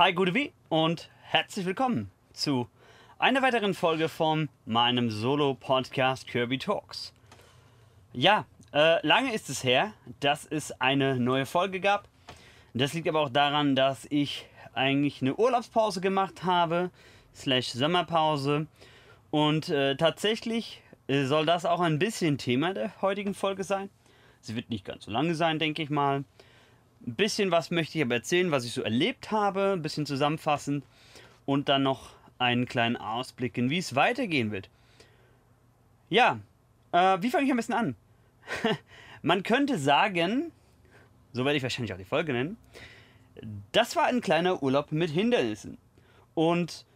Hi, gute wie und herzlich willkommen zu einer weiteren Folge von meinem Solo-Podcast Kirby Talks. Ja, äh, lange ist es her, dass es eine neue Folge gab. Das liegt aber auch daran, dass ich eigentlich eine Urlaubspause gemacht habe, slash Sommerpause. Und äh, tatsächlich äh, soll das auch ein bisschen Thema der heutigen Folge sein. Sie wird nicht ganz so lange sein, denke ich mal. Ein bisschen was möchte ich aber erzählen, was ich so erlebt habe, ein bisschen zusammenfassen und dann noch einen kleinen Ausblick in, wie es weitergehen wird. Ja, äh, wie fange ich am besten an? Man könnte sagen, so werde ich wahrscheinlich auch die Folge nennen, das war ein kleiner Urlaub mit Hindernissen. Und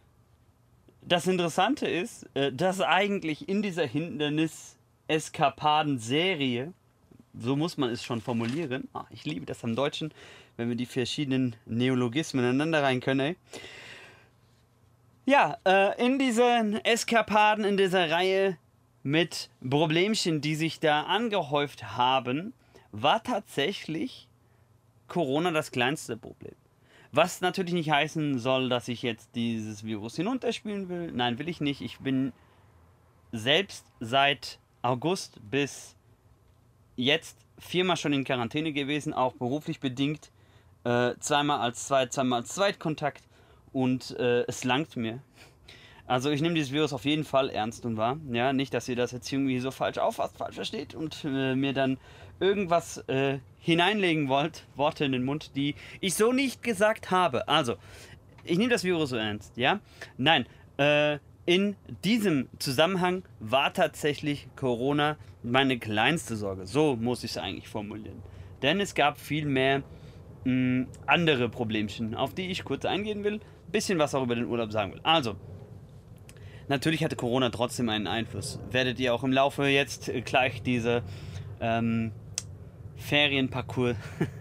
das Interessante ist, äh, dass eigentlich in dieser Hindernis-Eskapaden-Serie so muss man es schon formulieren. Ah, ich liebe das am Deutschen, wenn wir die verschiedenen Neologismen ineinander rein können. Ey. Ja, äh, in diesen Eskapaden, in dieser Reihe mit Problemchen, die sich da angehäuft haben, war tatsächlich Corona das kleinste Problem. Was natürlich nicht heißen soll, dass ich jetzt dieses Virus hinunterspielen will. Nein, will ich nicht. Ich bin selbst seit August bis jetzt viermal schon in Quarantäne gewesen, auch beruflich bedingt. Äh, zweimal als Zweit, zweimal als Zweitkontakt und äh, es langt mir. Also ich nehme dieses Virus auf jeden Fall ernst und wahr. Ja, nicht, dass ihr das jetzt irgendwie so falsch auffasst, falsch versteht und äh, mir dann irgendwas äh, hineinlegen wollt, Worte in den Mund, die ich so nicht gesagt habe. Also, ich nehme das Virus so ernst, ja? Nein, äh, in diesem Zusammenhang war tatsächlich Corona meine kleinste Sorge. So muss ich es eigentlich formulieren. Denn es gab viel mehr mh, andere Problemchen, auf die ich kurz eingehen will. Bisschen was auch über den Urlaub sagen will. Also, natürlich hatte Corona trotzdem einen Einfluss. Werdet ihr auch im Laufe jetzt gleich diese ähm, Ferienparcours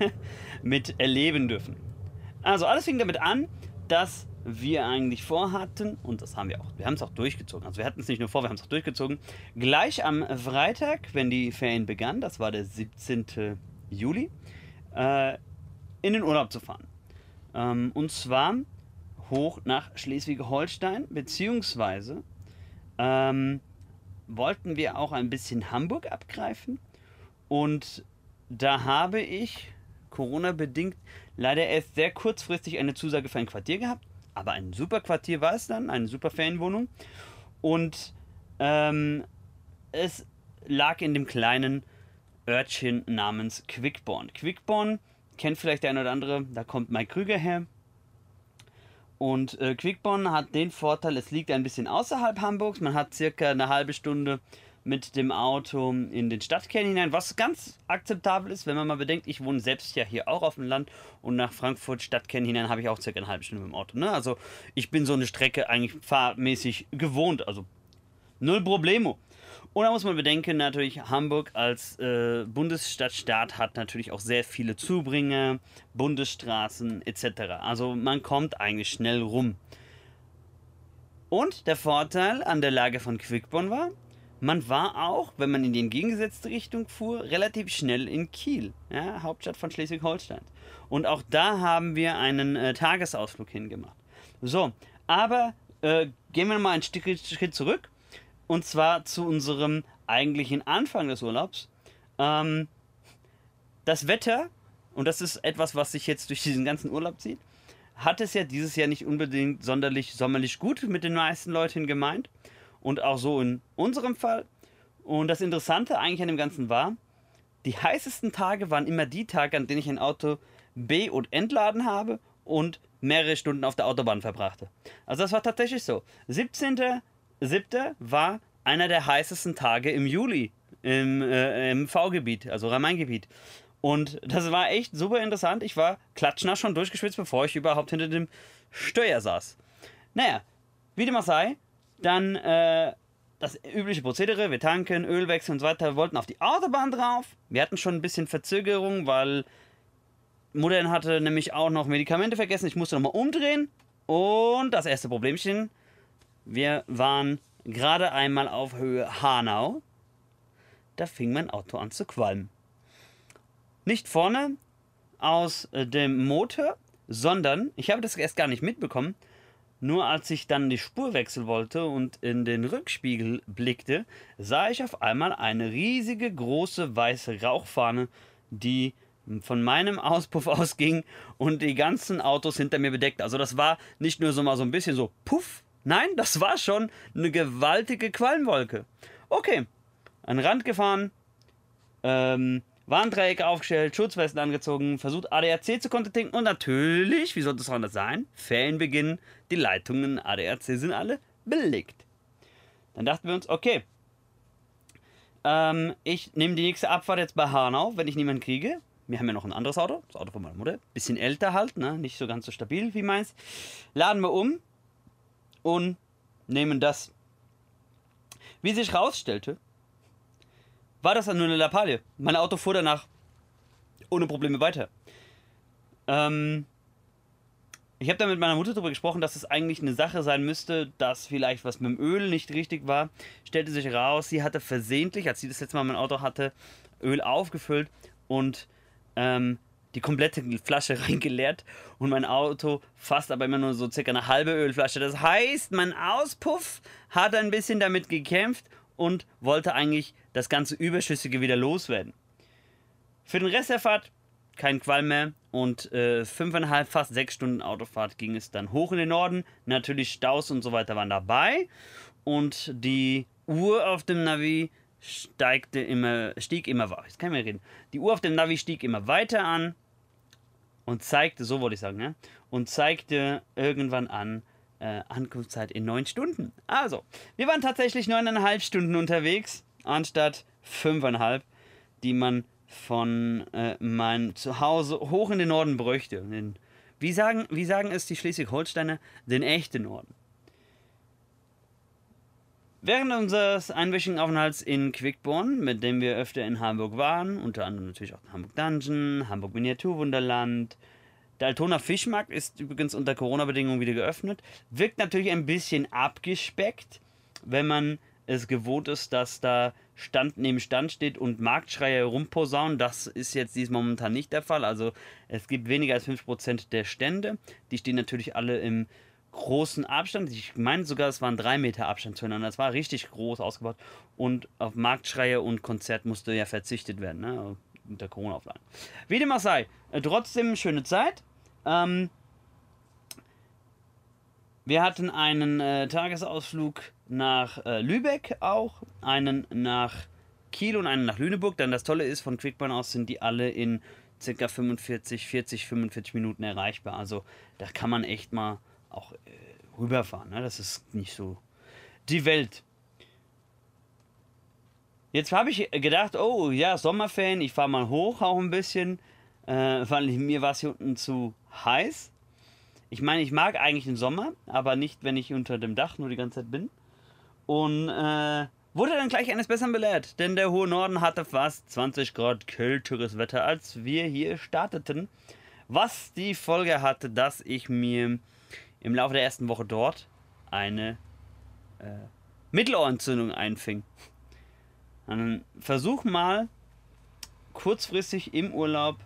mit erleben dürfen. Also, alles fing damit an, dass wir eigentlich vorhatten, und das haben wir auch, wir haben es auch durchgezogen, also wir hatten es nicht nur vor, wir haben es auch durchgezogen, gleich am Freitag, wenn die Ferien begannen, das war der 17. Juli, äh, in den Urlaub zu fahren. Ähm, und zwar hoch nach Schleswig-Holstein, beziehungsweise ähm, wollten wir auch ein bisschen Hamburg abgreifen und da habe ich Corona-bedingt leider erst sehr kurzfristig eine Zusage für ein Quartier gehabt aber ein super Quartier war es dann, eine super Ferienwohnung. Und ähm, es lag in dem kleinen Örtchen namens Quickborn. Quickborn kennt vielleicht der eine oder andere, da kommt Mike Krüger her. Und äh, Quickborn hat den Vorteil, es liegt ein bisschen außerhalb Hamburgs. Man hat circa eine halbe Stunde mit dem Auto in den Stadtkern hinein, was ganz akzeptabel ist, wenn man mal bedenkt, ich wohne selbst ja hier auch auf dem Land und nach Frankfurt Stadtkern hinein habe ich auch circa eine halbe Stunde mit dem Auto. Ne? Also ich bin so eine Strecke eigentlich fahrmäßig gewohnt, also null Problemo. Und da muss man bedenken, natürlich, Hamburg als äh, Bundesstadtstaat hat natürlich auch sehr viele Zubringer, Bundesstraßen etc. Also man kommt eigentlich schnell rum. Und der Vorteil an der Lage von Quickborn war, man war auch, wenn man in die entgegengesetzte Richtung fuhr, relativ schnell in Kiel, ja, Hauptstadt von Schleswig-Holstein. Und auch da haben wir einen äh, Tagesausflug hingemacht. So, aber äh, gehen wir mal einen Schritt zurück. Und zwar zu unserem eigentlichen Anfang des Urlaubs. Ähm, das Wetter, und das ist etwas, was sich jetzt durch diesen ganzen Urlaub zieht, hat es ja dieses Jahr nicht unbedingt sonderlich sommerlich gut mit den meisten Leuten gemeint und auch so in unserem Fall. Und das Interessante eigentlich an dem Ganzen war, die heißesten Tage waren immer die Tage, an denen ich ein Auto B- und entladen habe und mehrere Stunden auf der Autobahn verbrachte. Also das war tatsächlich so. 17.07. war einer der heißesten Tage im Juli im, äh, im V-Gebiet, also Rhein-Main-Gebiet. Und das war echt super interessant. Ich war klatschnass schon durchgeschwitzt, bevor ich überhaupt hinter dem Steuer saß. Naja, wie dem auch sei, dann äh, das übliche Prozedere, wir tanken, Öl wechseln und so weiter. Wir wollten auf die Autobahn drauf. Wir hatten schon ein bisschen Verzögerung, weil Mutter hatte nämlich auch noch Medikamente vergessen. Ich musste nochmal umdrehen. Und das erste Problemchen, wir waren gerade einmal auf Höhe Hanau. Da fing mein Auto an zu qualmen. Nicht vorne aus dem Motor, sondern ich habe das erst gar nicht mitbekommen. Nur als ich dann die Spur wechseln wollte und in den Rückspiegel blickte, sah ich auf einmal eine riesige große weiße Rauchfahne, die von meinem Auspuff ausging und die ganzen Autos hinter mir bedeckt. Also das war nicht nur so mal so ein bisschen so puff, nein, das war schon eine gewaltige Qualmwolke. Okay, an den Rand gefahren, ähm, Warndreiecke aufgestellt, Schutzwesten angezogen, versucht ADAC zu kontaktieren und natürlich, wie sollte es anders sein, Ferienbeginn, die Leitungen ADAC sind alle belegt. Dann dachten wir uns, okay, ähm, ich nehme die nächste Abfahrt jetzt bei Hanau, wenn ich niemanden kriege. Wir haben ja noch ein anderes Auto, das Auto von meiner Mutter. Bisschen älter halt, ne? nicht so ganz so stabil wie meins. Laden wir um und nehmen das. Wie sich herausstellte, war das dann nur eine Lappalie. Mein Auto fuhr danach ohne Probleme weiter. Ähm, ich habe da mit meiner Mutter darüber gesprochen, dass es eigentlich eine Sache sein müsste, dass vielleicht was mit dem Öl nicht richtig war. Stellte sich heraus, sie hatte versehentlich, als sie das letzte Mal mein Auto hatte, Öl aufgefüllt und ähm, die komplette Flasche reingeleert und mein Auto fast aber immer nur so circa eine halbe Ölflasche. Das heißt, mein Auspuff hat ein bisschen damit gekämpft und wollte eigentlich das ganze Überschüssige wieder loswerden. Für den Rest der Fahrt kein Qualm mehr und äh, fünfeinhalb, fast sechs Stunden Autofahrt ging es dann hoch in den Norden. Natürlich Staus und so weiter waren dabei und die Uhr auf dem Navi steigte immer, stieg immer weiter. Jetzt kann ich mehr reden. Die Uhr auf dem Navi stieg immer weiter an und zeigte, so wollte ich sagen, ja, und zeigte irgendwann an, äh, Ankunftszeit in neun Stunden. Also, wir waren tatsächlich neuneinhalb Stunden unterwegs, anstatt fünfeinhalb, die man von äh, meinem Zuhause hoch in den Norden bräuchte. Den, wie, sagen, wie sagen es die Schleswig-Holsteiner? Den echten Norden. Während unseres einwöchigen Aufenthalts in Quickborn, mit dem wir öfter in Hamburg waren, unter anderem natürlich auch Hamburg Dungeon, Hamburg Miniaturwunderland, der Altona Fischmarkt ist übrigens unter Corona-Bedingungen wieder geöffnet, wirkt natürlich ein bisschen abgespeckt, wenn man es gewohnt ist, dass da Stand neben Stand steht und Marktschreier herumposaunen. Das ist jetzt dies momentan nicht der Fall. Also es gibt weniger als 5% der Stände. Die stehen natürlich alle im großen Abstand. Ich meine sogar, es waren drei Meter Abstand zueinander. Das war richtig groß ausgebaut. Und auf Marktschreie und Konzert musste ja verzichtet werden, ne? unter Corona-Auflagen. Wie dem auch sei, äh, trotzdem schöne Zeit. Ähm, wir hatten einen äh, Tagesausflug nach äh, Lübeck auch, einen nach Kiel und einen nach Lüneburg. Dann das Tolle ist, von Quickburn aus sind die alle in ca. 45, 40, 45 Minuten erreichbar. Also da kann man echt mal auch äh, rüberfahren. Ne? Das ist nicht so die Welt. Jetzt habe ich gedacht, oh ja, Sommerferien, ich fahre mal hoch auch ein bisschen, äh, weil mir war es hier unten zu heiß. Ich meine, ich mag eigentlich den Sommer, aber nicht, wenn ich unter dem Dach nur die ganze Zeit bin. Und äh, wurde dann gleich eines Besseren belehrt, denn der hohe Norden hatte fast 20 Grad kälteres Wetter, als wir hier starteten. Was die Folge hatte, dass ich mir im Laufe der ersten Woche dort eine äh, Mittelohrentzündung einfing. Dann versuch mal kurzfristig im Urlaub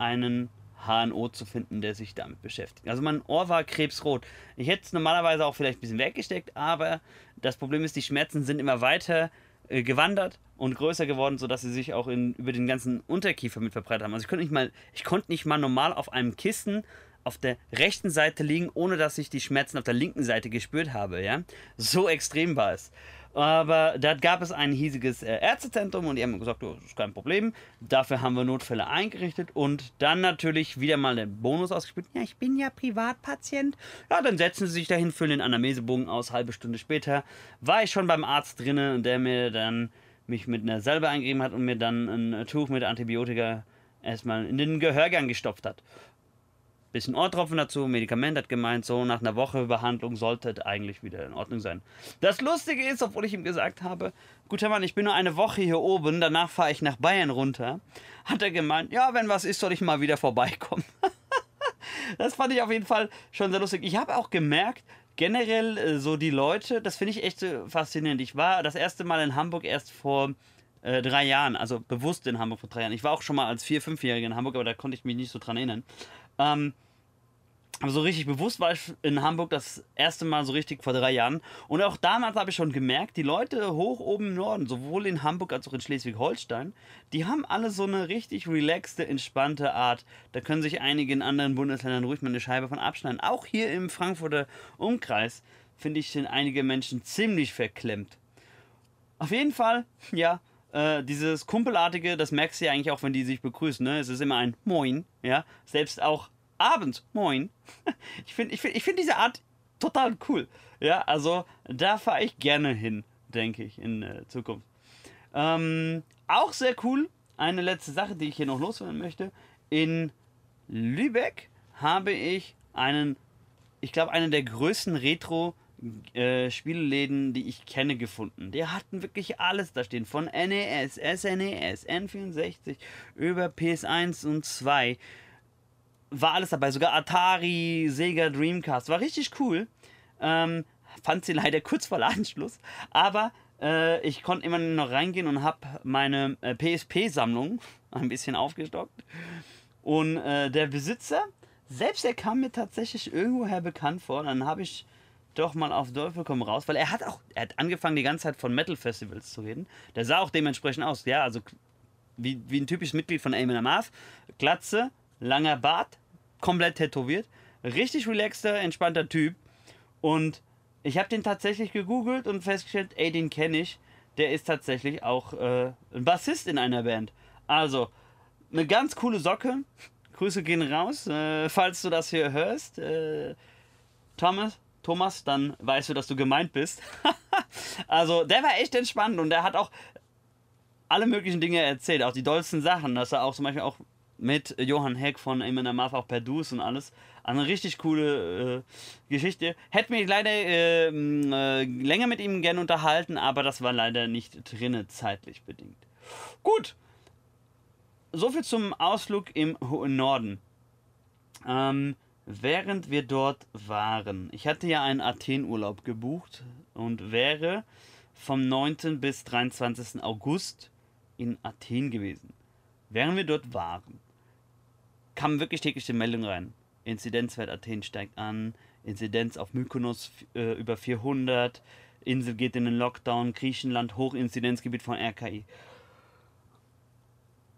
einen HNO zu finden, der sich damit beschäftigt. Also mein Ohr war krebsrot. Ich hätte es normalerweise auch vielleicht ein bisschen weggesteckt, aber das Problem ist, die Schmerzen sind immer weiter äh, gewandert und größer geworden, sodass sie sich auch in, über den ganzen Unterkiefer mit verbreitet haben. Also ich konnte nicht mal, ich konnte nicht mal normal auf einem Kissen auf der rechten Seite liegen, ohne dass ich die Schmerzen auf der linken Seite gespürt habe. Ja? So extrem war es. Aber da gab es ein hiesiges äh, Ärztezentrum und die haben gesagt, oh, das ist kein Problem. Dafür haben wir Notfälle eingerichtet und dann natürlich wieder mal den Bonus ausgespielt. Ja, ich bin ja Privatpatient. Ja, dann setzen sie sich dahin, füllen den Anamnesebogen aus. Halbe Stunde später war ich schon beim Arzt drinnen und der mir dann mich mit einer Salbe eingegeben hat und mir dann ein Tuch mit Antibiotika erstmal in den Gehörgang gestopft hat bisschen Ohrtropfen dazu, Medikament hat gemeint, so nach einer Woche Behandlung sollte eigentlich wieder in Ordnung sein. Das Lustige ist, obwohl ich ihm gesagt habe, guter Mann, ich bin nur eine Woche hier oben, danach fahre ich nach Bayern runter, hat er gemeint, ja, wenn was ist, soll ich mal wieder vorbeikommen. das fand ich auf jeden Fall schon sehr lustig. Ich habe auch gemerkt, generell äh, so die Leute, das finde ich echt faszinierend. Ich war das erste Mal in Hamburg erst vor äh, drei Jahren, also bewusst in Hamburg vor drei Jahren. Ich war auch schon mal als vier, fünfjähriger in Hamburg, aber da konnte ich mich nicht so dran erinnern. Ähm, aber so richtig bewusst war ich in Hamburg das erste Mal so richtig vor drei Jahren. Und auch damals habe ich schon gemerkt, die Leute hoch oben im Norden, sowohl in Hamburg als auch in Schleswig-Holstein, die haben alle so eine richtig relaxte, entspannte Art. Da können sich einige in anderen Bundesländern ruhig mal eine Scheibe von abschneiden. Auch hier im Frankfurter Umkreis, finde ich, sind einige Menschen ziemlich verklemmt. Auf jeden Fall, ja, äh, dieses Kumpelartige, das merkst du ja eigentlich auch, wenn die sich begrüßen. Ne? Es ist immer ein Moin, ja. Selbst auch abends, moin. Ich finde ich find, ich find diese Art total cool. Ja, also da fahre ich gerne hin, denke ich, in äh, Zukunft. Ähm, auch sehr cool, eine letzte Sache, die ich hier noch loswerden möchte. In Lübeck habe ich einen, ich glaube, einen der größten Retro- äh, Spielläden, die ich kenne, gefunden. Die hatten wirklich alles da stehen. Von NES, SNES, N64 über PS1 und 2 war alles dabei, sogar Atari, Sega, Dreamcast. War richtig cool. Ähm, fand sie leider kurz vor Ladenschluss, aber äh, ich konnte immer noch reingehen und habe meine äh, PSP-Sammlung ein bisschen aufgestockt. Und äh, der Besitzer, selbst er kam mir tatsächlich irgendwoher bekannt vor. Dann habe ich doch mal auf Teufel komm raus, weil er hat auch, er hat angefangen die ganze Zeit von Metal-Festivals zu reden. Der sah auch dementsprechend aus, ja, also wie, wie ein typisches Mitglied von Amon Amarth. Glatze, langer Bart, komplett tätowiert. Richtig relaxter, entspannter Typ. Und ich habe den tatsächlich gegoogelt und festgestellt, ey, den kenne ich. Der ist tatsächlich auch äh, ein Bassist in einer Band. Also, eine ganz coole Socke. Grüße gehen raus. Äh, falls du das hier hörst, äh, Thomas, Thomas, dann weißt du, dass du gemeint bist. also, der war echt entspannt und der hat auch alle möglichen Dinge erzählt, auch die dollsten Sachen, dass er auch zum Beispiel auch mit Johann Heck von Eamon Amarth auch per Dus und alles. Eine richtig coole äh, Geschichte. Hätte mich leider äh, äh, länger mit ihm gerne unterhalten, aber das war leider nicht drinne, zeitlich bedingt. Gut. Soviel zum Ausflug im Norden. Ähm, während wir dort waren, ich hatte ja einen Athen-Urlaub gebucht und wäre vom 9. bis 23. August in Athen gewesen. Während wir dort waren, kamen wirklich täglich die Meldungen rein. Inzidenzwert Athen steigt an, Inzidenz auf Mykonos äh, über 400, Insel geht in den Lockdown, Griechenland Hochinzidenzgebiet von RKI.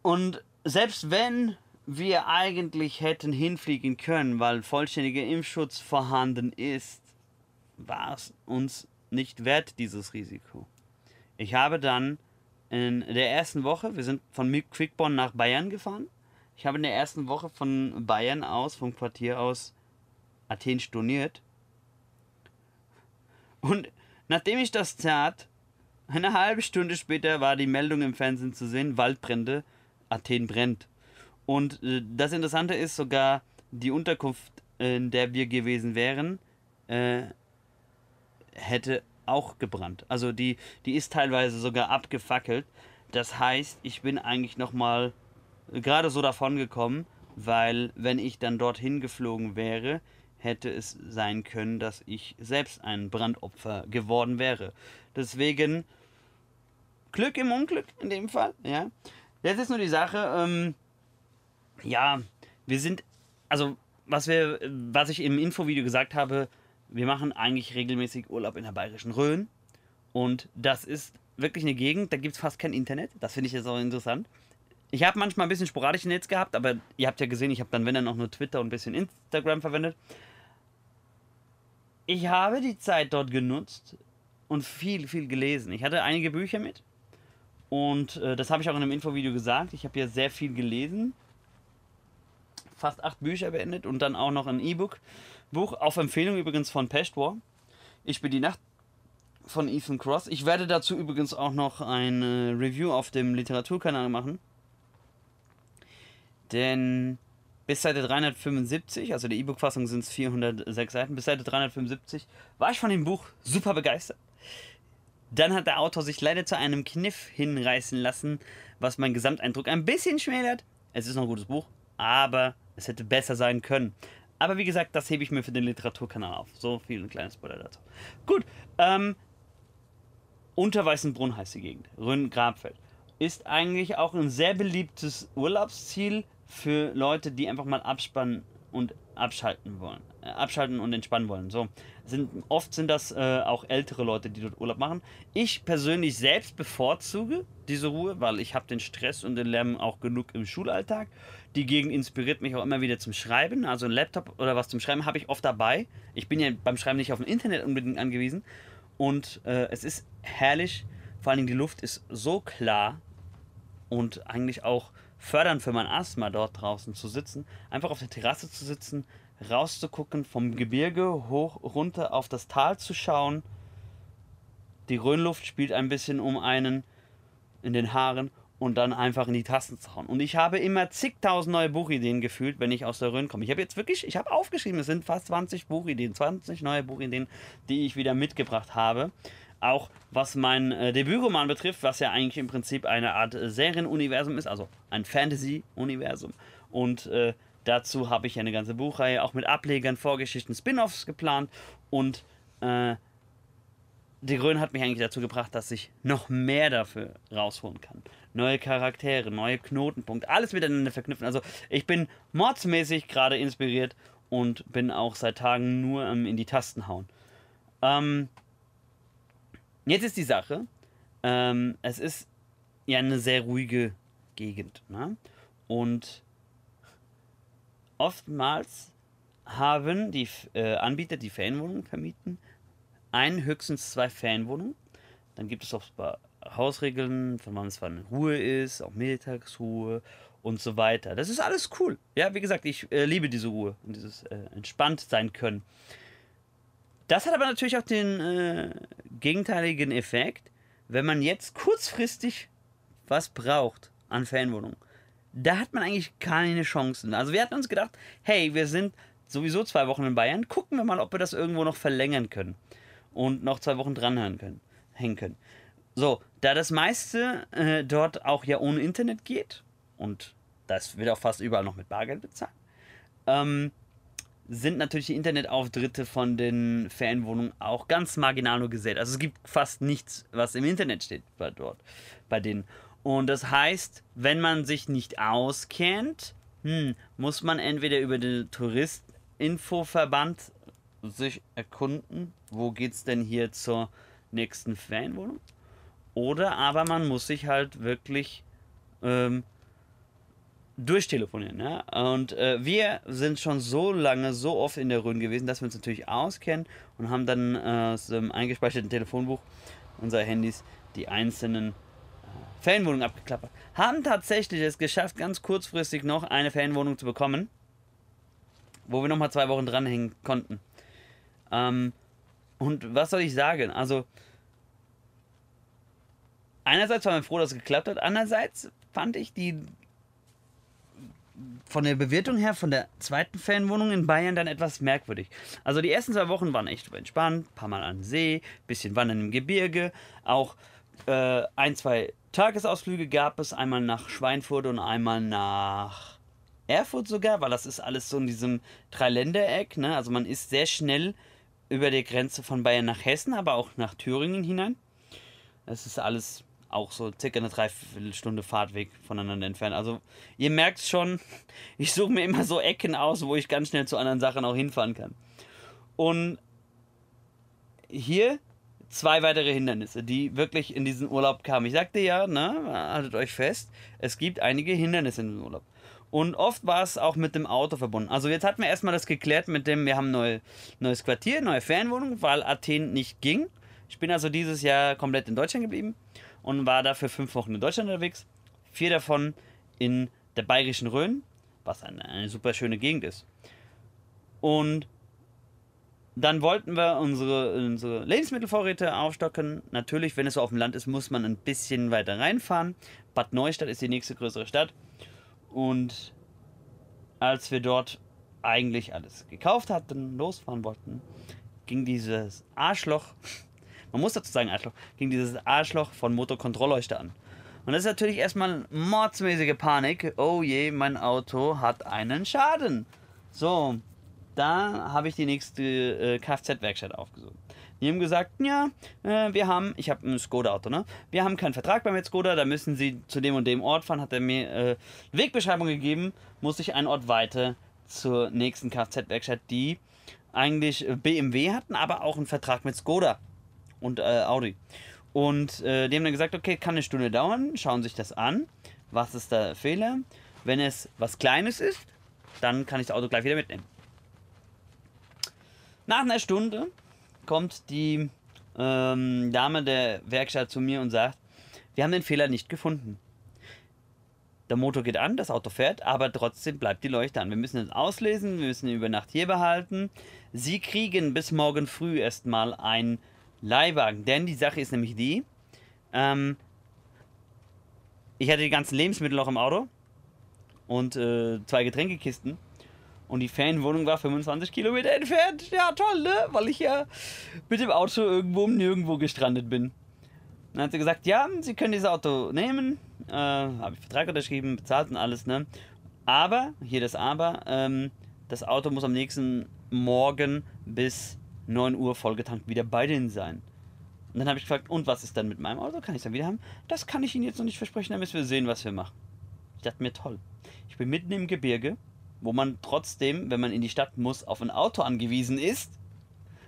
Und selbst wenn wir eigentlich hätten hinfliegen können, weil vollständiger Impfschutz vorhanden ist, war es uns nicht wert, dieses Risiko. Ich habe dann in der ersten Woche, wir sind von Quickborn nach Bayern gefahren, ich habe in der ersten Woche von Bayern aus, vom Quartier aus, Athen storniert. Und nachdem ich das tat, eine halbe Stunde später war die Meldung im Fernsehen zu sehen, Waldbrände, Athen brennt. Und äh, das Interessante ist sogar, die Unterkunft, in der wir gewesen wären, äh, hätte auch gebrannt. Also die, die ist teilweise sogar abgefackelt. Das heißt, ich bin eigentlich nochmal gerade so davon gekommen, weil wenn ich dann dorthin geflogen wäre, hätte es sein können, dass ich selbst ein Brandopfer geworden wäre. Deswegen Glück im Unglück in dem Fall, ja. Jetzt ist nur die Sache, ähm, ja, wir sind, also was wir, was ich im Infovideo gesagt habe, wir machen eigentlich regelmäßig Urlaub in der Bayerischen Rhön und das ist wirklich eine Gegend, da gibt es fast kein Internet. Das finde ich jetzt auch interessant. Ich habe manchmal ein bisschen sporadisch Netz gehabt, aber ihr habt ja gesehen, ich habe dann, wenn dann auch nur Twitter und ein bisschen Instagram verwendet. Ich habe die Zeit dort genutzt und viel, viel gelesen. Ich hatte einige Bücher mit und äh, das habe ich auch in einem Infovideo gesagt. Ich habe ja sehr viel gelesen. Fast acht Bücher beendet und dann auch noch ein E-Book. Buch auf Empfehlung übrigens von Peshwar. Ich bin die Nacht von Ethan Cross. Ich werde dazu übrigens auch noch ein Review auf dem Literaturkanal machen. Denn bis Seite 375, also die E-Book-Fassung sind es 406 Seiten, bis Seite 375 war ich von dem Buch super begeistert. Dann hat der Autor sich leider zu einem Kniff hinreißen lassen, was meinen Gesamteindruck ein bisschen schmälert. Es ist noch ein gutes Buch, aber es hätte besser sein können. Aber wie gesagt, das hebe ich mir für den Literaturkanal auf. So viel ein kleines Spoiler dazu. Gut, ähm, Unterweißenbrunn heißt die Gegend, Rhön-Grabfeld. Ist eigentlich auch ein sehr beliebtes Urlaubsziel für Leute, die einfach mal abspannen und abschalten wollen. Äh, abschalten und entspannen wollen. So. Sind, oft sind das äh, auch ältere Leute, die dort Urlaub machen. Ich persönlich selbst bevorzuge diese Ruhe, weil ich habe den Stress und den Lärm auch genug im Schulalltag. Die Gegend inspiriert mich auch immer wieder zum Schreiben. Also ein Laptop oder was zum Schreiben habe ich oft dabei. Ich bin ja beim Schreiben nicht auf dem Internet unbedingt angewiesen. Und äh, es ist herrlich. Vor allen Dingen die Luft ist so klar und eigentlich auch fördernd für mein Asthma dort draußen zu sitzen. Einfach auf der Terrasse zu sitzen, rauszugucken, vom Gebirge hoch runter auf das Tal zu schauen. Die Rhönluft spielt ein bisschen um einen in den Haaren und dann einfach in die Tasten zu hauen. Und ich habe immer zigtausend neue Buchideen gefühlt, wenn ich aus der Rhön komme. Ich habe jetzt wirklich, ich habe aufgeschrieben, es sind fast 20 Buchideen, 20 neue Buchideen, die ich wieder mitgebracht habe. Auch was mein äh, Debütroman betrifft, was ja eigentlich im Prinzip eine Art äh, Serienuniversum ist, also ein Fantasy-Universum. Und äh, Dazu habe ich eine ganze Buchreihe auch mit Ablegern, Vorgeschichten, Spin-offs geplant und äh, die Grün hat mich eigentlich dazu gebracht, dass ich noch mehr dafür rausholen kann. Neue Charaktere, neue Knotenpunkte, alles miteinander verknüpfen. Also ich bin mordsmäßig gerade inspiriert und bin auch seit Tagen nur ähm, in die Tasten hauen. Ähm, jetzt ist die Sache, ähm, es ist ja eine sehr ruhige Gegend. Ne? Und oftmals haben die äh, Anbieter, die Ferienwohnungen vermieten, ein, höchstens zwei Ferienwohnungen. Dann gibt es auch Hausregeln, von wann es wann Ruhe ist, auch Mittagsruhe und so weiter. Das ist alles cool. Ja, wie gesagt, ich äh, liebe diese Ruhe und dieses äh, entspannt sein können. Das hat aber natürlich auch den äh, gegenteiligen Effekt, wenn man jetzt kurzfristig was braucht an Ferienwohnungen da hat man eigentlich keine Chancen. Also wir hatten uns gedacht, hey, wir sind sowieso zwei Wochen in Bayern, gucken wir mal, ob wir das irgendwo noch verlängern können und noch zwei Wochen dranhören können, hängen können. So, da das meiste äh, dort auch ja ohne Internet geht und das wird auch fast überall noch mit Bargeld bezahlt, ähm, sind natürlich die Internetauftritte von den Ferienwohnungen auch ganz marginal nur gesät. Also es gibt fast nichts, was im Internet steht bei dort, bei denen. Und das heißt, wenn man sich nicht auskennt, hm, muss man entweder über den Touristinfoverband sich erkunden, wo geht's denn hier zur nächsten Ferienwohnung? Oder aber man muss sich halt wirklich ähm, durchtelefonieren. Ja? Und äh, wir sind schon so lange, so oft in der Rhön gewesen, dass wir uns natürlich auskennen und haben dann äh, aus dem eingespeicherten Telefonbuch unserer Handys die einzelnen Ferienwohnung abgeklappert. Haben tatsächlich es geschafft, ganz kurzfristig noch eine Ferienwohnung zu bekommen, wo wir nochmal zwei Wochen dranhängen konnten. Ähm, und was soll ich sagen? Also, einerseits waren wir froh, dass es geklappt hat, andererseits fand ich die von der Bewertung her von der zweiten Ferienwohnung in Bayern dann etwas merkwürdig. Also die ersten zwei Wochen waren echt entspannt, paar Mal an See, bisschen wandern im Gebirge, auch äh, ein, zwei Tagesausflüge gab es einmal nach Schweinfurt und einmal nach Erfurt sogar, weil das ist alles so in diesem Dreiländereck. Ne? Also man ist sehr schnell über der Grenze von Bayern nach Hessen, aber auch nach Thüringen hinein. Das ist alles auch so circa eine Dreiviertelstunde Fahrtweg voneinander entfernt. Also ihr merkt schon, ich suche mir immer so Ecken aus, wo ich ganz schnell zu anderen Sachen auch hinfahren kann. Und hier zwei weitere Hindernisse, die wirklich in diesen Urlaub kamen. Ich sagte ja, ne, haltet euch fest, es gibt einige Hindernisse in diesem Urlaub. Und oft war es auch mit dem Auto verbunden. Also jetzt hatten wir erstmal das geklärt mit dem, wir haben neu, neues Quartier, neue Fernwohnung, weil Athen nicht ging. Ich bin also dieses Jahr komplett in Deutschland geblieben und war dafür fünf Wochen in Deutschland unterwegs. Vier davon in der bayerischen Rhön, was eine, eine super schöne Gegend ist. Und dann wollten wir unsere, unsere Lebensmittelvorräte aufstocken. Natürlich, wenn es so auf dem Land ist, muss man ein bisschen weiter reinfahren. Bad Neustadt ist die nächste größere Stadt. Und als wir dort eigentlich alles gekauft hatten, losfahren wollten, ging dieses Arschloch, man muss dazu sagen Arschloch, ging dieses Arschloch von Motorkontrollleuchte an. Und das ist natürlich erstmal mordsmäßige Panik. Oh je, mein Auto hat einen Schaden. So, da habe ich die nächste äh, Kfz-Werkstatt aufgesucht. Die haben gesagt, ja, äh, wir haben, ich habe ein Skoda-Auto, ne? Wir haben keinen Vertrag bei Skoda, da müssen Sie zu dem und dem Ort fahren, hat er mir äh, Wegbeschreibung gegeben, muss ich einen Ort weiter zur nächsten Kfz-Werkstatt, die eigentlich BMW hatten, aber auch einen Vertrag mit Skoda und äh, Audi. Und äh, die haben dann gesagt, okay, kann eine Stunde dauern, schauen sich das an, was ist der Fehler. Wenn es was Kleines ist, dann kann ich das Auto gleich wieder mitnehmen. Nach einer Stunde kommt die ähm, Dame der Werkstatt zu mir und sagt, wir haben den Fehler nicht gefunden. Der Motor geht an, das Auto fährt, aber trotzdem bleibt die Leuchte an. Wir müssen es auslesen, wir müssen ihn über Nacht hier behalten. Sie kriegen bis morgen früh erstmal ein Leihwagen. Denn die Sache ist nämlich die, ähm, ich hatte die ganzen Lebensmittel noch im Auto und äh, zwei Getränkekisten. Und die Ferienwohnung war 25 Kilometer entfernt. Ja, toll, ne? Weil ich ja mit dem Auto irgendwo um nirgendwo gestrandet bin. Dann hat sie gesagt, ja, Sie können dieses Auto nehmen. Äh, Habe ich Vertrag unterschrieben, bezahlt und alles, ne? Aber, hier das Aber, ähm, das Auto muss am nächsten Morgen bis 9 Uhr vollgetankt wieder bei denen sein. Und dann habe ich gefragt, und was ist dann mit meinem Auto? Kann ich es dann wieder haben? Das kann ich Ihnen jetzt noch nicht versprechen, dann müssen wir sehen, was wir machen. Ich dachte mir, toll. Ich bin mitten im Gebirge, wo man trotzdem, wenn man in die Stadt muss, auf ein Auto angewiesen ist.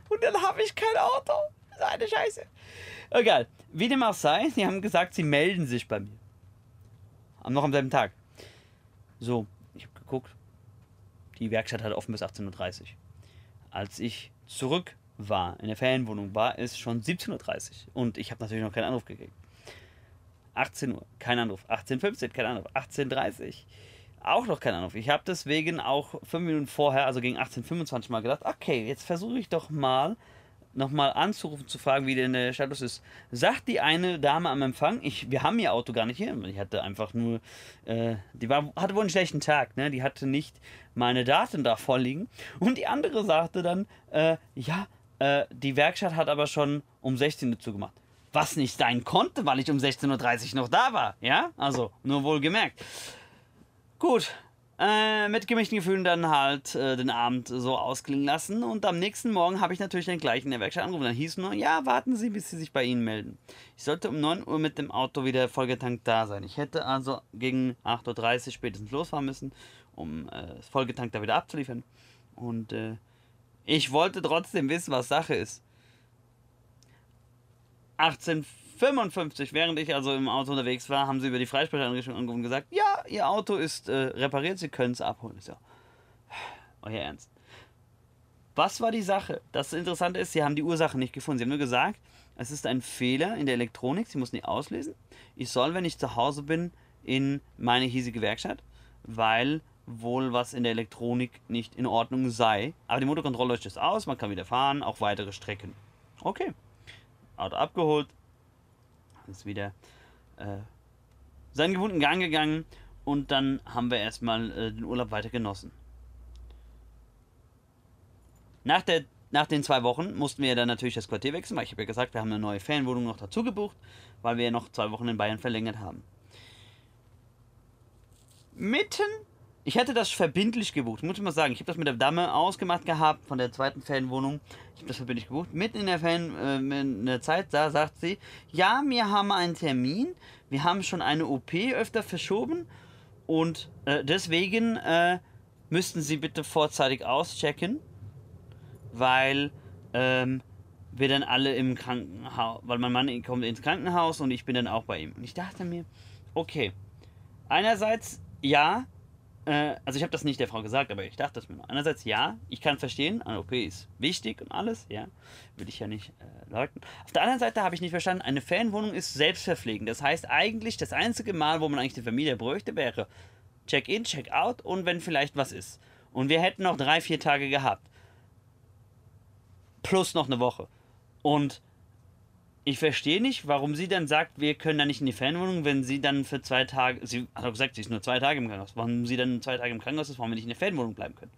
Und dann habe ich kein Auto. Das ist eine Scheiße. Egal. Wie dem auch sei, sie haben gesagt, sie melden sich bei mir. Noch am selben Tag. So, ich habe geguckt. Die Werkstatt hat offen bis 18.30 Uhr. Als ich zurück war, in der Ferienwohnung, war es schon 17.30 Uhr und ich habe natürlich noch keinen Anruf gekriegt. 18 Uhr, kein Anruf. 18.15 Uhr, kein Anruf. 18.30 Uhr, auch noch kein Anruf. Ich habe deswegen auch fünf Minuten vorher, also gegen 18.25 Uhr mal gedacht, okay, jetzt versuche ich doch mal nochmal anzurufen, zu fragen, wie denn der Status ist. Sagt die eine Dame am Empfang, ich, wir haben ihr Auto gar nicht hier. Die hatte einfach nur, äh, die war, hatte wohl einen schlechten Tag, ne? Die hatte nicht meine Daten da vorliegen. Und die andere sagte dann, äh, ja, äh, die Werkstatt hat aber schon um 16 Uhr zugemacht. Was nicht sein konnte, weil ich um 16.30 Uhr noch da war. Ja, also nur wohl gemerkt. Gut, äh, mit gemischten Gefühlen dann halt äh, den Abend so ausklingen lassen. Und am nächsten Morgen habe ich natürlich den gleichen in der Werkstatt angerufen. Dann hieß nur, ja, warten Sie, bis Sie sich bei Ihnen melden. Ich sollte um 9 Uhr mit dem Auto wieder vollgetankt da sein. Ich hätte also gegen 8.30 Uhr spätestens losfahren müssen, um äh, vollgetankt da wieder abzuliefern. Und äh, ich wollte trotzdem wissen, was Sache ist. 1855, während ich also im Auto unterwegs war, haben sie über die Freisprecheinrichtung angerufen und gesagt, ja, ihr Auto ist äh, repariert, sie können es abholen. Ich so, euer Ernst. Was war die Sache? Das Interessante ist, sie haben die Ursache nicht gefunden. Sie haben nur gesagt, es ist ein Fehler in der Elektronik, sie mussten die auslesen. Ich soll, wenn ich zu Hause bin, in meine hiesige Werkstatt, weil wohl was in der Elektronik nicht in Ordnung sei. Aber die Motorkontrolle löscht es aus, man kann wieder fahren, auch weitere Strecken. Okay. Auto abgeholt, ist wieder äh, seinen gewohnten Gang gegangen und dann haben wir erstmal äh, den Urlaub weiter genossen. Nach, der, nach den zwei Wochen mussten wir dann natürlich das Quartier wechseln, weil ich habe ja gesagt, wir haben eine neue Ferienwohnung noch dazu gebucht, weil wir ja noch zwei Wochen in Bayern verlängert haben. Mitten ich hätte das verbindlich gebucht, muss ich mal sagen. Ich habe das mit der Dame ausgemacht gehabt von der zweiten Fanwohnung. Ich habe das verbindlich gebucht. Mitten in der Fan, äh, in der Zeit, da sagt sie, ja, wir haben einen Termin. Wir haben schon eine OP öfter verschoben und äh, deswegen äh, müssten Sie bitte vorzeitig auschecken, weil ähm, wir dann alle im Krankenhaus, weil mein Mann kommt ins Krankenhaus und ich bin dann auch bei ihm. Und ich dachte mir, okay, einerseits ja, äh, also ich habe das nicht der Frau gesagt, aber ich dachte das mir noch. Einerseits ja, ich kann verstehen, eine OP ist wichtig und alles, ja, will ich ja nicht äh, leugnen. Auf der anderen Seite habe ich nicht verstanden, eine Ferienwohnung ist selbstverpflegend. Das heißt eigentlich, das einzige Mal, wo man eigentlich die Familie bräuchte, wäre Check-in, Check-out und wenn vielleicht was ist. Und wir hätten noch drei, vier Tage gehabt. Plus noch eine Woche. Und ich verstehe nicht, warum sie dann sagt, wir können da nicht in die Fernwohnung, wenn sie dann für zwei Tage, sie hat auch gesagt, sie ist nur zwei Tage im Krankenhaus, warum sie dann zwei Tage im Krankenhaus ist, warum wir nicht in der Fernwohnung bleiben können.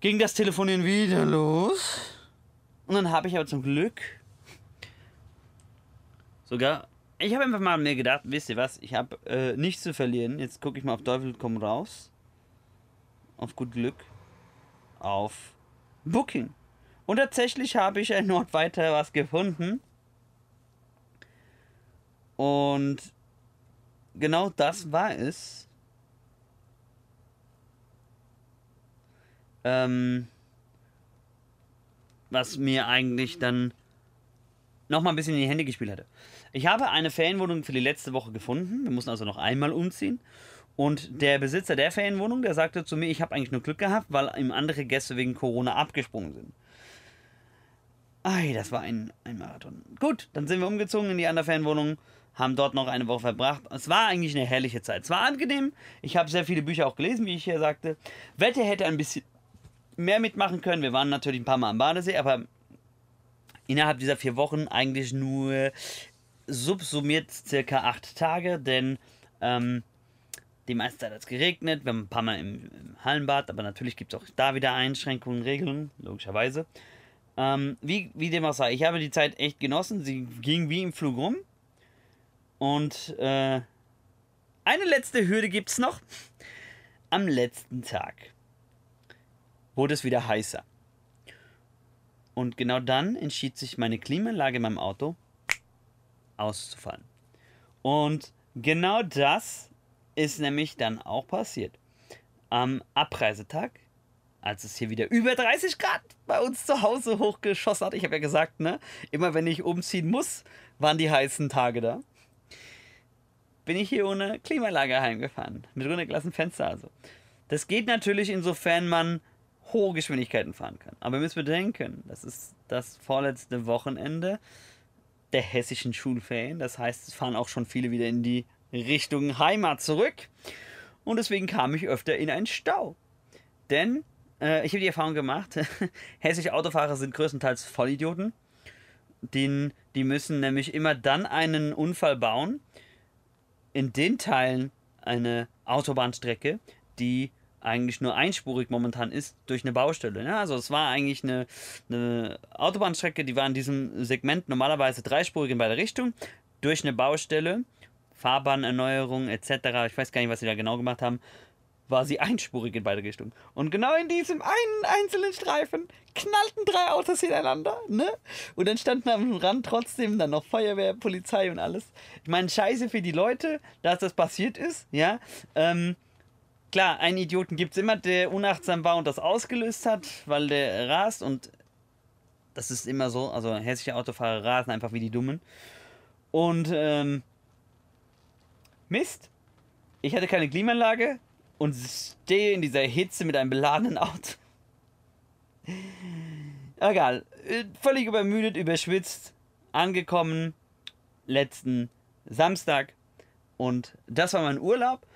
Ging das Telefonieren wieder los. Und dann habe ich aber zum Glück sogar, ich habe einfach mal mir gedacht, wisst ihr was, ich habe äh, nichts zu verlieren, jetzt gucke ich mal auf Teufel komm raus, auf gut Glück, auf Booking. Und tatsächlich habe ich erneut weiter was gefunden. Und genau das war es. ähm, was mir eigentlich dann nochmal ein bisschen in die Hände gespielt hatte. Ich habe eine Ferienwohnung für die letzte Woche gefunden. Wir mussten also noch einmal umziehen. Und der Besitzer der Ferienwohnung, der sagte zu mir, ich habe eigentlich nur Glück gehabt, weil ihm andere Gäste wegen Corona abgesprungen sind. Ei, das war ein, ein Marathon. Gut, dann sind wir umgezogen in die andere Ferienwohnung, haben dort noch eine Woche verbracht. Es war eigentlich eine herrliche Zeit. Es war angenehm. Ich habe sehr viele Bücher auch gelesen, wie ich hier sagte. Wetter hätte ein bisschen mehr mitmachen können. Wir waren natürlich ein paar Mal am Badesee, aber innerhalb dieser vier Wochen eigentlich nur subsumiert circa acht Tage, denn ähm, die meiste Zeit hat es geregnet. Wir haben ein paar Mal im, im Hallenbad, aber natürlich gibt es auch da wieder Einschränkungen, Regeln, logischerweise. Ähm, wie, wie dem auch sei, ich habe die Zeit echt genossen. Sie ging wie im Flug rum. Und äh, eine letzte Hürde gibt es noch. Am letzten Tag wurde es wieder heißer. Und genau dann entschied sich meine Klimaanlage in meinem Auto auszufallen. Und genau das ist nämlich dann auch passiert. Am Abreisetag, als es hier wieder über 30 Grad bei uns zu Hause hochgeschossen hat, ich habe ja gesagt, ne, immer wenn ich umziehen muss, waren die heißen Tage da, bin ich hier ohne Klimaanlage heimgefahren. Mit runtergelassenen Fenster also. Das geht natürlich, insofern man hohe Geschwindigkeiten fahren kann. Aber ihr müsst bedenken, das ist das vorletzte Wochenende der hessischen Schulferien. Das heißt, es fahren auch schon viele wieder in die Richtung Heimat zurück. Und deswegen kam ich öfter in einen Stau. Denn äh, ich habe die Erfahrung gemacht, hessische Autofahrer sind größtenteils Vollidioten. Den, die müssen nämlich immer dann einen Unfall bauen, in den Teilen eine Autobahnstrecke, die eigentlich nur einspurig momentan ist durch eine Baustelle. Ne? Also es war eigentlich eine, eine, Autobahnstrecke, die war in diesem Segment normalerweise dreispurig in beide Richtungen. Durch eine Baustelle, Fahrbahnerneuerung etc., ich weiß gar nicht, was sie da genau gemacht haben, war sie einspurig in beide Richtungen. Und genau in diesem einen einzelnen Streifen knallten drei Autos hintereinander, ne? Und dann standen am Rand trotzdem dann noch Feuerwehr, Polizei und alles. Ich meine, scheiße für die Leute, dass das passiert ist, ja. Ähm, klar, einen Idioten gibt es immer, der unachtsam war und das ausgelöst hat, weil der rast und das ist immer so. Also hessische Autofahrer rasen einfach wie die Dummen. Und ähm, Mist, ich hatte keine Klimaanlage und stehe in dieser Hitze mit einem beladenen Auto. Egal, äh, völlig übermüdet, überschwitzt, angekommen letzten Samstag und das war mein Urlaub.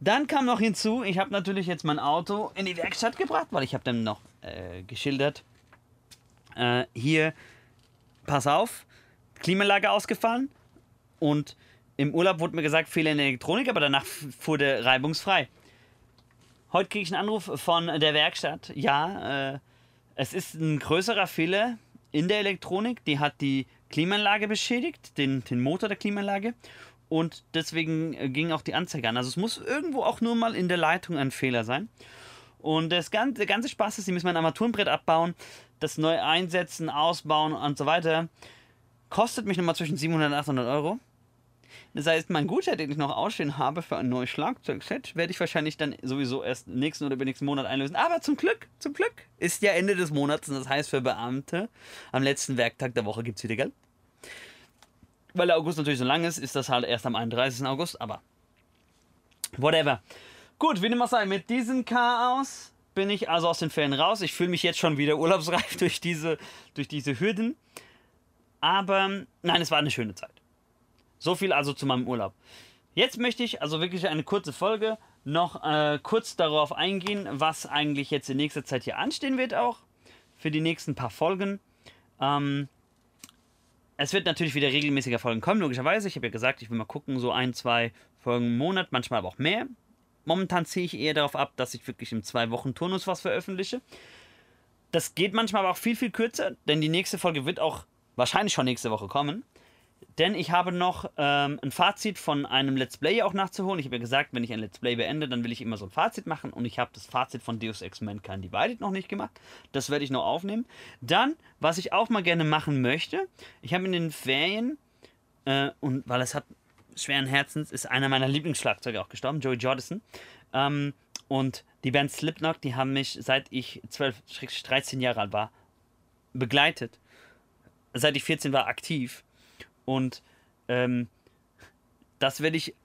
Dann kam noch hinzu, ich habe natürlich jetzt mein Auto in die Werkstatt gebracht, weil ich habe dann noch äh, geschildert. Äh, hier, pass auf, Klimaanlage ausgefallen und im Urlaub wurde mir gesagt, Fehler in der Elektronik, aber danach fuhr der reibungsfrei. Heute kriege ich einen Anruf von der Werkstatt. Ja, äh, es ist ein größerer Fehler in der Elektronik. Die hat die Klimaanlage beschädigt, den, den Motor der Klimaanlage und deswegen äh, ging auch die Anzeige an. Also es muss irgendwo auch nur mal in der Leitung ein Fehler sein. Und das ganze, der ganze Spaß ist, sie müssen mein Armaturenbrett abbauen, das neu einsetzen, ausbauen und so weiter. Kostet mich nochmal zwischen 700 und 800 Euro. Das heißt, mein Gutschein, den ich noch ausstehen habe für ein neues Schlagzeugset, werde ich wahrscheinlich dann sowieso erst nächsten oder übernächsten Monat einlösen. Aber zum Glück, zum Glück ist ja Ende des Monats und das heißt für Beamte, am letzten Werktag der Woche gibt es wieder Geld weil der August natürlich so lang ist, ist das halt erst am 31. August, aber whatever. Gut, wie dem auch sei, mit diesem Chaos bin ich also aus den Ferien raus. Ich fühle mich jetzt schon wieder urlaubsreif durch diese, durch diese Hürden. Aber nein, es war eine schöne Zeit. So viel also zu meinem Urlaub. Jetzt möchte ich also wirklich eine kurze Folge noch äh, kurz darauf eingehen, was eigentlich jetzt in nächster Zeit hier anstehen wird auch für die nächsten paar Folgen. Ähm, es wird natürlich wieder regelmäßiger Folgen kommen, logischerweise. Ich habe ja gesagt, ich will mal gucken, so ein, zwei Folgen im Monat, manchmal aber auch mehr. Momentan ziehe ich eher darauf ab, dass ich wirklich im zwei Wochen Turnus was veröffentliche. Das geht manchmal aber auch viel, viel kürzer, denn die nächste Folge wird auch wahrscheinlich schon nächste Woche kommen. Denn ich habe noch ähm, ein Fazit von einem Let's Play auch nachzuholen. Ich habe ja gesagt, wenn ich ein Let's Play beende, dann will ich immer so ein Fazit machen. Und ich habe das Fazit von Deus Ex Mankind Divided noch nicht gemacht. Das werde ich noch aufnehmen. Dann, was ich auch mal gerne machen möchte, ich habe in den Ferien, äh, und weil es hat schweren Herzens, ist einer meiner Lieblingsschlagzeuger auch gestorben, Joey Jordison. Ähm, und die Band Slipknot, die haben mich seit ich 12, 13 Jahre alt war, begleitet. Seit ich 14 war, aktiv. Und ähm, das werde ich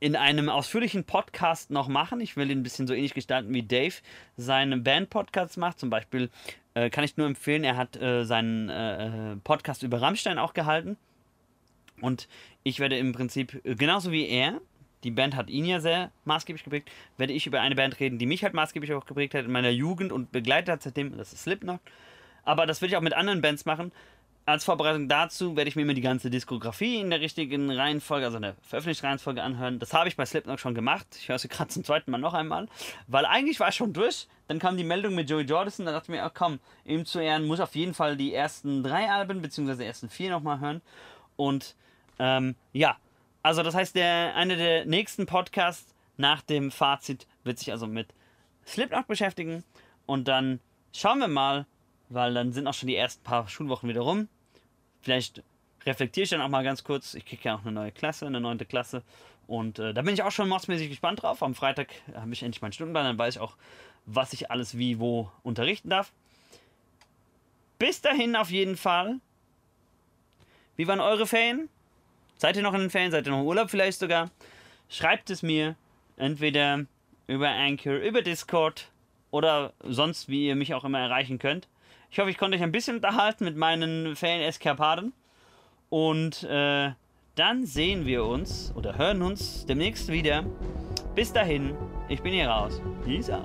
in einem ausführlichen Podcast noch machen. Ich will ihn ein bisschen so ähnlich gestalten, wie Dave seine Band-Podcasts macht. Zum Beispiel äh, kann ich nur empfehlen, er hat äh, seinen äh, Podcast über Rammstein auch gehalten. Und ich werde im Prinzip, äh, genauso wie er, die Band hat ihn ja sehr maßgeblich geprägt, werde ich über eine Band reden, die mich halt maßgeblich auch geprägt hat in meiner Jugend und begleitet hat seitdem, das ist Slipknot. Aber das will ich auch mit anderen Bands machen als Vorbereitung dazu werde ich mir immer die ganze Diskografie in der richtigen Reihenfolge, also in der Veröffentlichungsreihenfolge anhören. Das habe ich bei Slipknot schon gemacht. Ich höre sie gerade zum zweiten Mal noch einmal, weil eigentlich war ich schon durch. Dann kam die Meldung mit Joey Jordison, da dachte ich mir, oh, komm, ihm zu Ehren muss auf jeden Fall die ersten drei Alben, beziehungsweise die ersten vier nochmal hören. Und ähm, ja, also das heißt, der, einer der nächsten Podcasts nach dem Fazit wird sich also mit Slipknot beschäftigen. Und dann schauen wir mal, weil dann sind auch schon die ersten paar Schulwochen wieder rum vielleicht reflektiere ich dann auch mal ganz kurz. Ich kriege ja auch eine neue Klasse, eine neunte Klasse. Und äh, da bin ich auch schon mordsmäßig gespannt drauf. Am Freitag habe ich endlich meinen Stundenplan, dann weiß ich auch, was ich alles wie wo unterrichten darf. Bis dahin auf jeden Fall. Wie waren eure Ferien? Seid ihr noch in den Ferien? Seid ihr noch im Urlaub vielleicht sogar? Schreibt es mir entweder über Anchor, über Discord oder sonst, wie ihr mich auch immer erreichen könnt. Ich hoffe, ich konnte euch ein bisschen unterhalten mit meinen Fan-Eskapaden. Und äh, dann sehen wir uns oder hören uns demnächst wieder. Bis dahin, ich bin hier raus. Peace out.